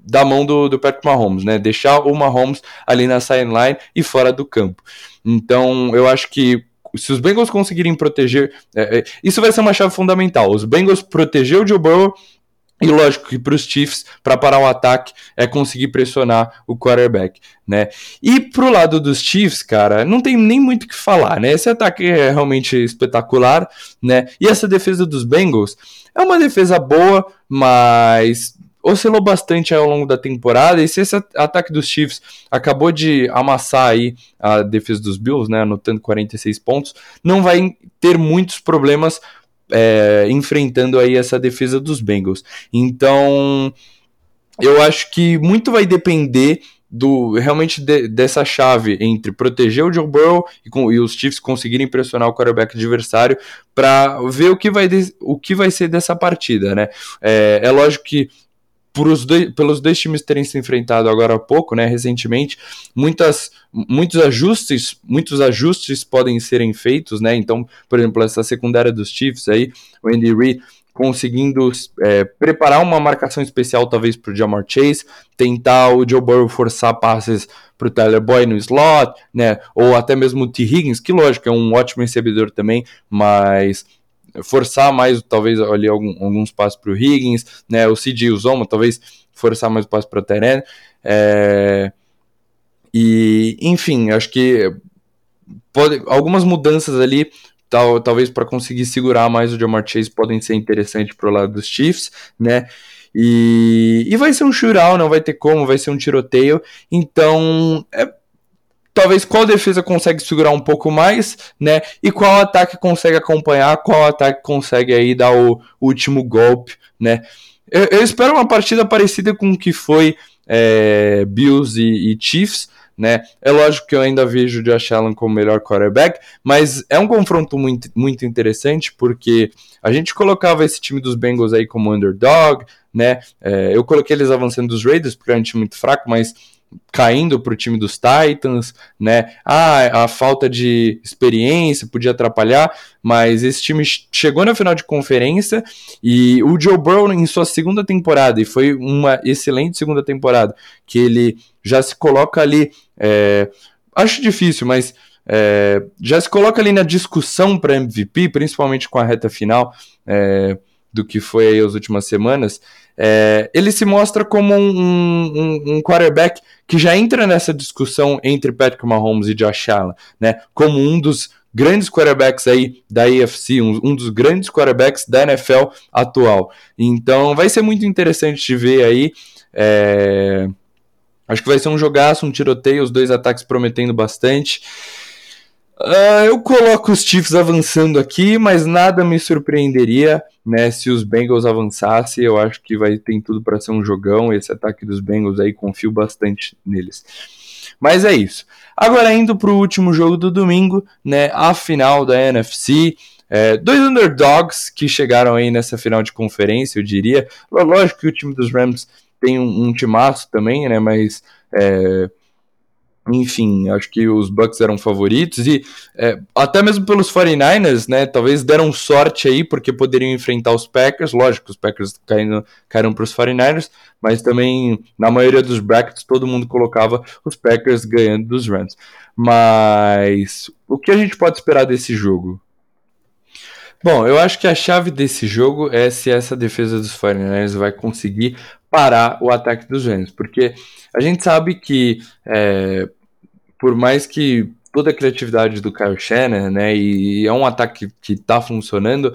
Speaker 1: da mão do, do Patrick Mahomes, né, deixar o Mahomes ali na sideline e fora do campo. Então, eu acho que se os Bengals conseguirem proteger, é, é, isso vai ser uma chave fundamental. Os Bengals proteger o Joe Burrow e lógico que para os Chiefs, para parar o ataque, é conseguir pressionar o quarterback, né? E pro lado dos Chiefs, cara, não tem nem muito o que falar, né? Esse ataque é realmente espetacular, né? E essa defesa dos Bengals é uma defesa boa, mas oscilou bastante ao longo da temporada. E se esse ataque dos Chiefs acabou de amassar aí a defesa dos Bills, né? Anotando 46 pontos, não vai ter muitos problemas é, enfrentando aí essa defesa dos Bengals. Então, eu acho que muito vai depender do realmente de, dessa chave entre proteger o Joe Burrow e, com, e os Chiefs conseguirem pressionar o quarterback adversário para ver o que, vai de, o que vai ser dessa partida, né? É, é lógico que dois, pelos dois times terem se enfrentado agora há pouco, né, recentemente, muitas, muitos ajustes, muitos ajustes podem serem feitos, né? Então, por exemplo, essa secundária dos Chiefs aí, o Andy Reid conseguindo é, preparar uma marcação especial talvez para o Jamar Chase, tentar o Joe Burrow forçar passes para o Tyler Boy no slot, né? Ou até mesmo o T. Higgins, que lógico é um ótimo recebedor também, mas forçar mais, talvez, ali algum, alguns passos para o Higgins, né? O CJ Uzoma, talvez forçar mais o passo para o Teren. É, e, enfim, acho que pode, algumas mudanças ali, tal, talvez para conseguir segurar mais o Jamar Chase, podem ser interessantes para o lado dos Chiefs, né? E, e vai ser um shootout, não vai ter como, vai ser um tiroteio. Então, é, talvez qual defesa consegue segurar um pouco mais, né? E qual ataque consegue acompanhar, qual ataque consegue aí dar o último golpe, né? Eu, eu espero uma partida parecida com o que foi é, Bills e, e, Chiefs, né? É lógico que eu ainda vejo o Josh Allen como melhor quarterback, mas é um confronto muito, muito interessante porque a gente colocava esse time dos Bengals aí como underdog, né? É, eu coloquei eles avançando dos Raiders porque era um time muito fraco, mas caindo para o time dos Titans, né? Ah, a falta de experiência podia atrapalhar, mas esse time chegou na final de conferência e o Joe Burrow em sua segunda temporada, e foi uma excelente segunda temporada, que ele já se coloca ali, é, acho difícil, mas é, já se coloca ali na discussão para MVP, principalmente com a reta final é, do que foi aí as últimas semanas, é, ele se mostra como um, um, um, quarterback que já entra nessa discussão entre Patrick Mahomes e Josh Allen, né? Como um dos grandes quarterbacks aí da AFC, um, um dos grandes quarterbacks da NFL atual. Então vai ser muito interessante de ver aí. É... Acho que vai ser um jogaço, um tiroteio, os dois ataques prometendo bastante. Uh, eu coloco os Chiefs avançando aqui, mas nada me surpreenderia né, se os Bengals avançassem. Eu acho que vai ter tudo para ser um jogão. Esse ataque dos Bengals aí, confio bastante neles. Mas é isso. Agora indo para o último jogo do domingo, né, a final da NFC. É, dois underdogs que chegaram aí nessa final de conferência, eu diria. Lógico que o time dos Rams tem um, um timaço também, né, mas é, enfim, acho que os Bucks eram favoritos e é, até mesmo pelos 49ers, né? Talvez deram sorte aí porque poderiam enfrentar os Packers. Lógico, os Packers caindo, caíram para os 49ers, mas também na maioria dos brackets todo mundo colocava os Packers ganhando dos Rams. Mas o que a gente pode esperar desse jogo? Bom, eu acho que a chave desse jogo é se essa defesa dos 49ers vai conseguir parar o ataque dos Rams, porque a gente sabe que é, por mais que toda a criatividade do Kyle Shannon, né, e é um ataque que está funcionando,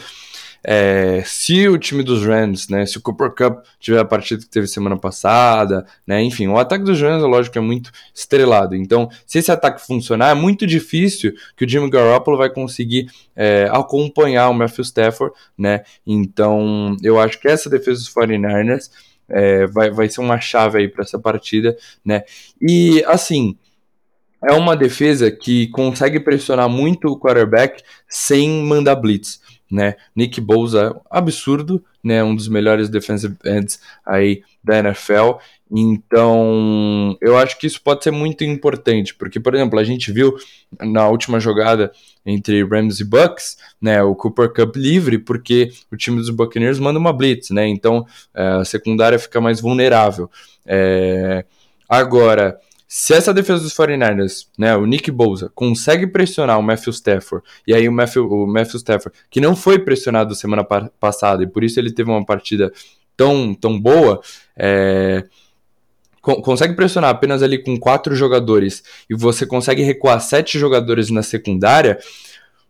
Speaker 1: é, se o time dos Rams, né, se o Cooper Cup tiver a partida que teve semana passada, né, enfim, o ataque dos Rams, lógico, é muito estrelado. Então, se esse ataque funcionar, é muito difícil que o Jimmy Garoppolo vai conseguir é, acompanhar o Matthew Stafford, né. Então, eu acho que essa defesa dos 49ers é, vai, vai ser uma chave aí para essa partida, né? E assim, é uma defesa que consegue pressionar muito o quarterback sem mandar blitz, né? Nick Bosa, absurdo, né? Um dos melhores defensive ends aí da NFL. Então, eu acho que isso pode ser muito importante, porque, por exemplo, a gente viu na última jogada entre Rams e Bucks, né, o Cooper Cup livre, porque o time dos Buccaneers manda uma blitz, né, então é, a secundária fica mais vulnerável. É... Agora, se essa defesa dos 49ers, né, o Nick Bosa, consegue pressionar o Matthew Stafford, e aí o Matthew, o Matthew Stafford, que não foi pressionado semana pa passada, e por isso ele teve uma partida tão, tão boa, é, consegue pressionar apenas ali com quatro jogadores e você consegue recuar sete jogadores na secundária,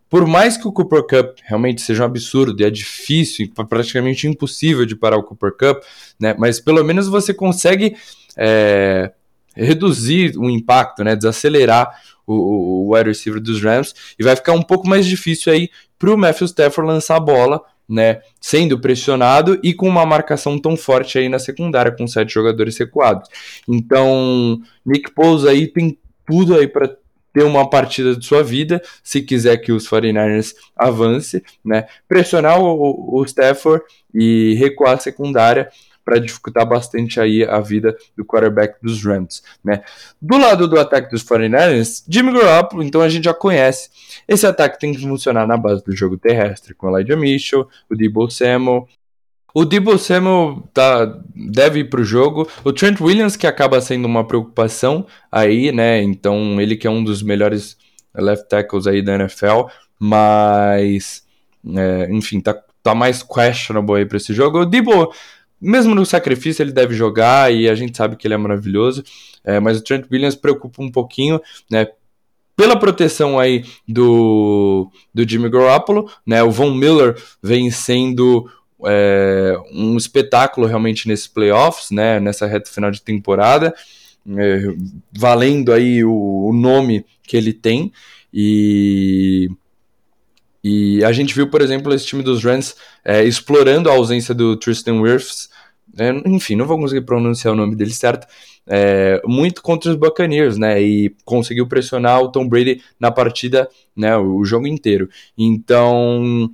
Speaker 1: por mais que o Cooper Cup realmente seja um absurdo e é difícil, praticamente impossível de parar o Cooper Cup, né? Mas pelo menos você consegue é, reduzir o impacto, né? Desacelerar o, o wide receiver dos Rams e vai ficar um pouco mais difícil aí para o Matthew Stafford lançar a bola né, sendo pressionado e com uma marcação tão forte aí na secundária, com sete jogadores recuados. Então, Nick Foles aí tem tudo aí para ter uma partida de sua vida, se quiser que os 49ers avance, né, pressionar o, o Stafford e recuar a secundária para dificultar bastante aí a vida do quarterback dos Rams, né? Do lado do ataque dos 49ers, Jimmy Garoppolo, então a gente já conhece. Esse ataque tem que funcionar na base do jogo terrestre, com Elijah Mitchell, o Debo Samuel, o Debo Samuel tá, deve ir o jogo. O Trent Williams, que acaba sendo uma preocupação aí, né? Então, ele que é um dos melhores left tackles aí da NFL, mas, é, enfim, tá, tá mais questionable aí para esse jogo. O Debo mesmo no sacrifício ele deve jogar e a gente sabe que ele é maravilhoso, é, mas o Trent Williams preocupa um pouquinho, né? Pela proteção aí do, do Jimmy Garoppolo, né? O Von Miller vem sendo é, um espetáculo realmente nesses playoffs, né? Nessa reta final de temporada, é, valendo aí o, o nome que ele tem e e a gente viu, por exemplo, esse time dos Rams é, explorando a ausência do Tristan Wirfs, enfim, não vou conseguir pronunciar o nome dele certo, é, muito contra os Buccaneers, né, e conseguiu pressionar o Tom Brady na partida, né, o, jogo inteiro. Então,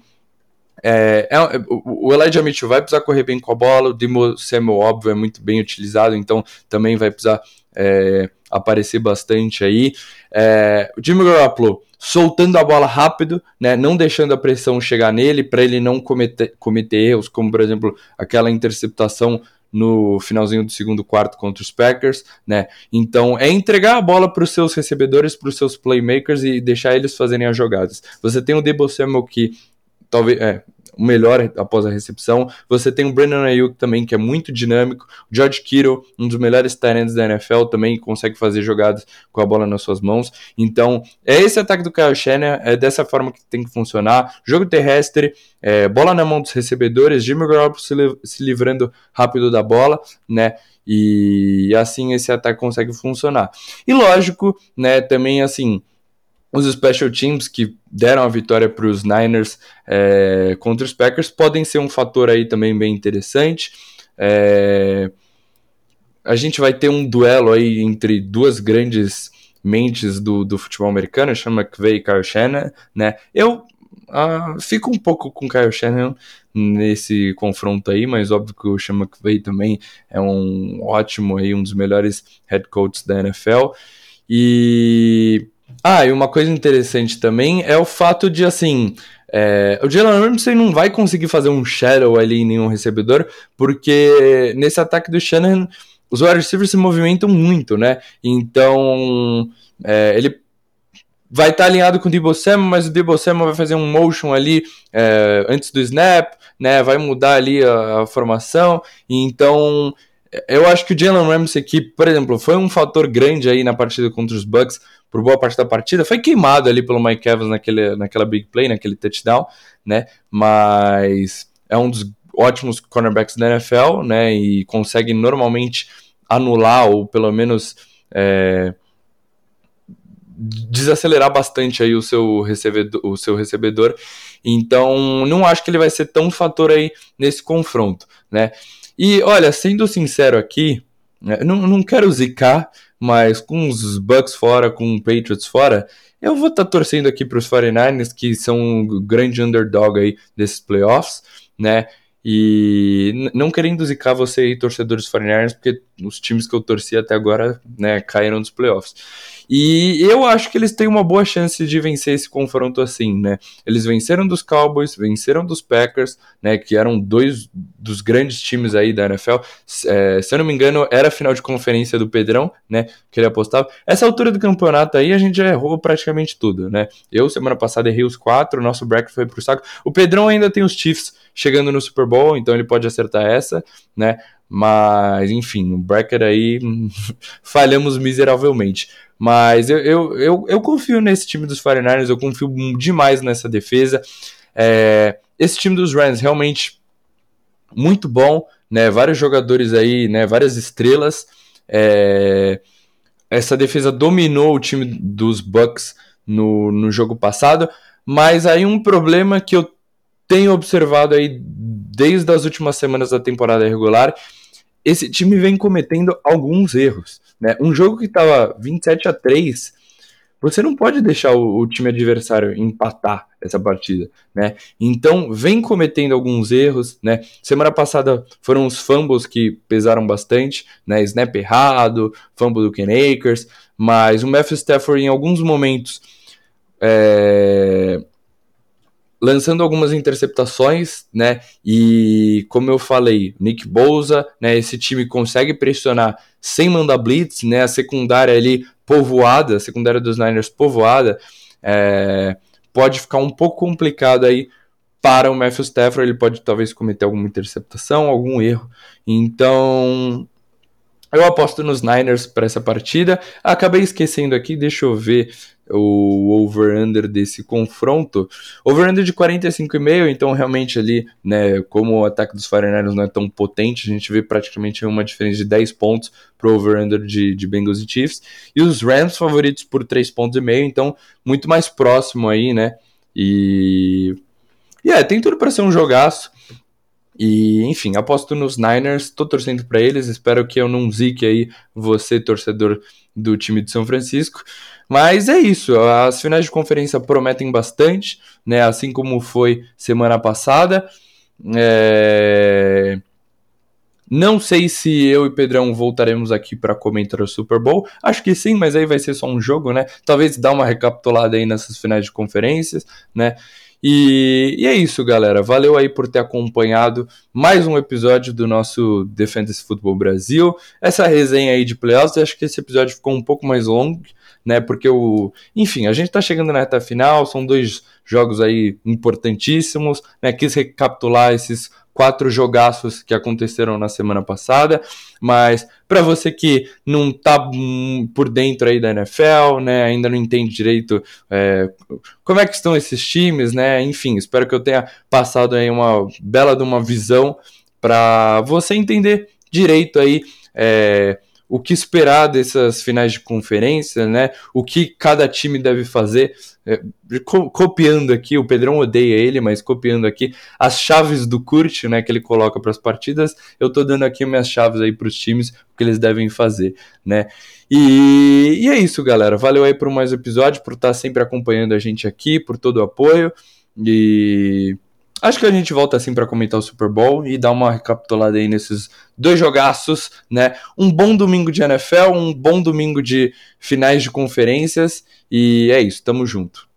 Speaker 1: é, é, o Elijah Mitchell vai precisar correr bem com a bola, o Demo Samuel, óbvio, é muito bem utilizado, então também vai precisar é, aparecer bastante aí. É, o Jimmy Garoppolo soltando a bola rápido, né, não deixando a pressão chegar nele para ele não cometer, cometer erros, como por exemplo aquela interceptação no finalzinho do segundo quarto contra os Packers, né? Então é entregar a bola para os seus recebedores, para os seus playmakers e deixar eles fazerem as jogadas. Você tem o Debo Samuel que talvez é, o melhor após a recepção. Você tem o Brandon Ayuk também, que é muito dinâmico. O George Kittle, um dos melhores talentos da NFL, também consegue fazer jogadas com a bola nas suas mãos. Então, é esse ataque do Kyle Shanahan, é dessa forma que tem que funcionar. Jogo terrestre, é, bola na mão dos recebedores, Jimmy Garoppolo se, li se livrando rápido da bola, né? E assim esse ataque consegue funcionar. E lógico, né, também assim, os special teams que deram a vitória para os Niners é, contra os Packers podem ser um fator aí também bem interessante. É, a gente vai ter um duelo aí entre duas grandes mentes do, do futebol americano, chama McVay e Kyle Shanahan, né? Eu uh, fico um pouco com Kyle Shanahan nesse confronto aí, mas óbvio que o Sean McVay também é um ótimo aí, um dos melhores head coaches da NFL. E ah, e uma coisa interessante também é o fato de, assim, é, o Jalen Ramsey não vai conseguir fazer um shadow ali em nenhum recebedor, porque nesse ataque do Shanahan, os wide receivers se movimentam muito, né? Então, é, ele vai estar tá alinhado com o Debo Samuel, mas o Debo Samuel vai fazer um motion ali é, antes do snap, né? Vai mudar ali a, a formação, então eu acho que o Jalen Ramsey aqui, por exemplo, foi um fator grande aí na partida contra os Bucks, por boa parte da partida. Foi queimado ali pelo Mike Evans naquele, naquela big play, naquele touchdown, né? Mas é um dos ótimos cornerbacks da NFL, né? E consegue normalmente anular ou pelo menos é, desacelerar bastante aí o seu recebedor, o seu recebedor. Então, não acho que ele vai ser tão fator aí nesse confronto, né? E olha, sendo sincero aqui, né, não, não quero zicar, mas com os Bucks fora, com o Patriots fora, eu vou estar tá torcendo aqui para os 49ers, que são o grande underdog aí desses playoffs, né? E não querendo zicar você aí, torcedores 49ers, porque os times que eu torci até agora, né, caíram nos playoffs. E eu acho que eles têm uma boa chance de vencer esse confronto assim, né? Eles venceram dos Cowboys, venceram dos Packers, né? Que eram dois dos grandes times aí da NFL. É, se eu não me engano, era a final de conferência do Pedrão, né? Que ele apostava. Essa altura do campeonato aí, a gente já errou praticamente tudo, né? Eu, semana passada, errei os quatro, nosso bracket foi pro saco. O Pedrão ainda tem os Chiefs chegando no Super Bowl, então ele pode acertar essa, né? Mas, enfim, o bracket aí falhamos miseravelmente. Mas eu, eu, eu, eu, confio nesse time dos 49ers, eu confio demais nessa defesa. É, esse time dos Rams realmente muito bom, né? Vários jogadores aí, né? Várias estrelas. É, essa defesa dominou o time dos Bucks no, no jogo passado, mas aí um problema que eu tenho observado aí desde as últimas semanas da temporada regular esse time vem cometendo alguns erros. Né? Um jogo que estava 27 a 3, você não pode deixar o, o, time adversário empatar essa partida, né? Então vem cometendo alguns erros, né? Semana passada foram os fumbles que pesaram bastante, né? Snap errado, fumble do Ken Akers, mas o Matthew Stafford em alguns momentos é, lançando algumas interceptações, né? E como eu falei, Nick Bosa, né? Esse time consegue pressionar sem mandar blitz, né? A secundária ali povoada, a secundária dos Niners povoada, é, pode ficar um pouco complicado aí para o Matthew Stafford. Ele pode talvez cometer alguma interceptação, algum erro. Então eu aposto nos Niners para essa partida. Acabei esquecendo aqui, deixa eu ver o over-under desse confronto. Over-under de 45,5, então realmente ali, né, como o ataque dos 49ers não é tão potente, a gente vê praticamente uma diferença de 10 pontos pro over-under de, de Bengals e Chiefs. E os Rams favoritos por 3 pontos então muito mais próximo aí, né? E... E yeah, é, tem tudo para ser um jogaço. E, enfim, aposto nos Niners, tô torcendo para eles, espero que eu não zique aí você, torcedor do time de São Francisco. Mas é isso, as finais de conferência prometem bastante, né? Assim como foi semana passada. É... Não sei se eu e Pedrão voltaremos aqui para comentar o Super Bowl. Acho que sim, mas aí vai ser só um jogo, né? Talvez dar uma recapitulada aí nessas finais de conferências, né? E, e, é isso, galera. Valeu aí por ter acompanhado mais um episódio do nosso Defenders Futebol Brasil. Essa resenha aí de playoffs, acho que esse episódio ficou um pouco mais longo, né? Porque o. Enfim, a gente tá chegando na reta final, são dois jogos aí importantíssimos, né? Quis recapitular esses quatro jogaços que aconteceram na semana passada, mas para você que não tá por dentro aí da NFL, né, ainda não entende direito é, como é que estão esses times, né, enfim, espero que eu tenha passado aí uma bela de uma visão para você entender direito aí é, o que esperar dessas finais de conferência, né? O que cada time deve fazer. É, co copiando aqui, o Pedrão odeia ele, mas copiando aqui as chaves do Kurt, né? Que ele coloca para as partidas. Eu tô dando aqui minhas chaves aí para os times, o que eles devem fazer, né? E, e é isso, galera. Valeu aí por mais episódio, por estar sempre acompanhando a gente aqui, por todo o apoio. E Acho que a gente volta assim para comentar o Super Bowl e dar uma recapitulada aí nesses dois jogaços, né? Um bom domingo de NFL, um bom domingo de finais de conferências e é isso, tamo junto.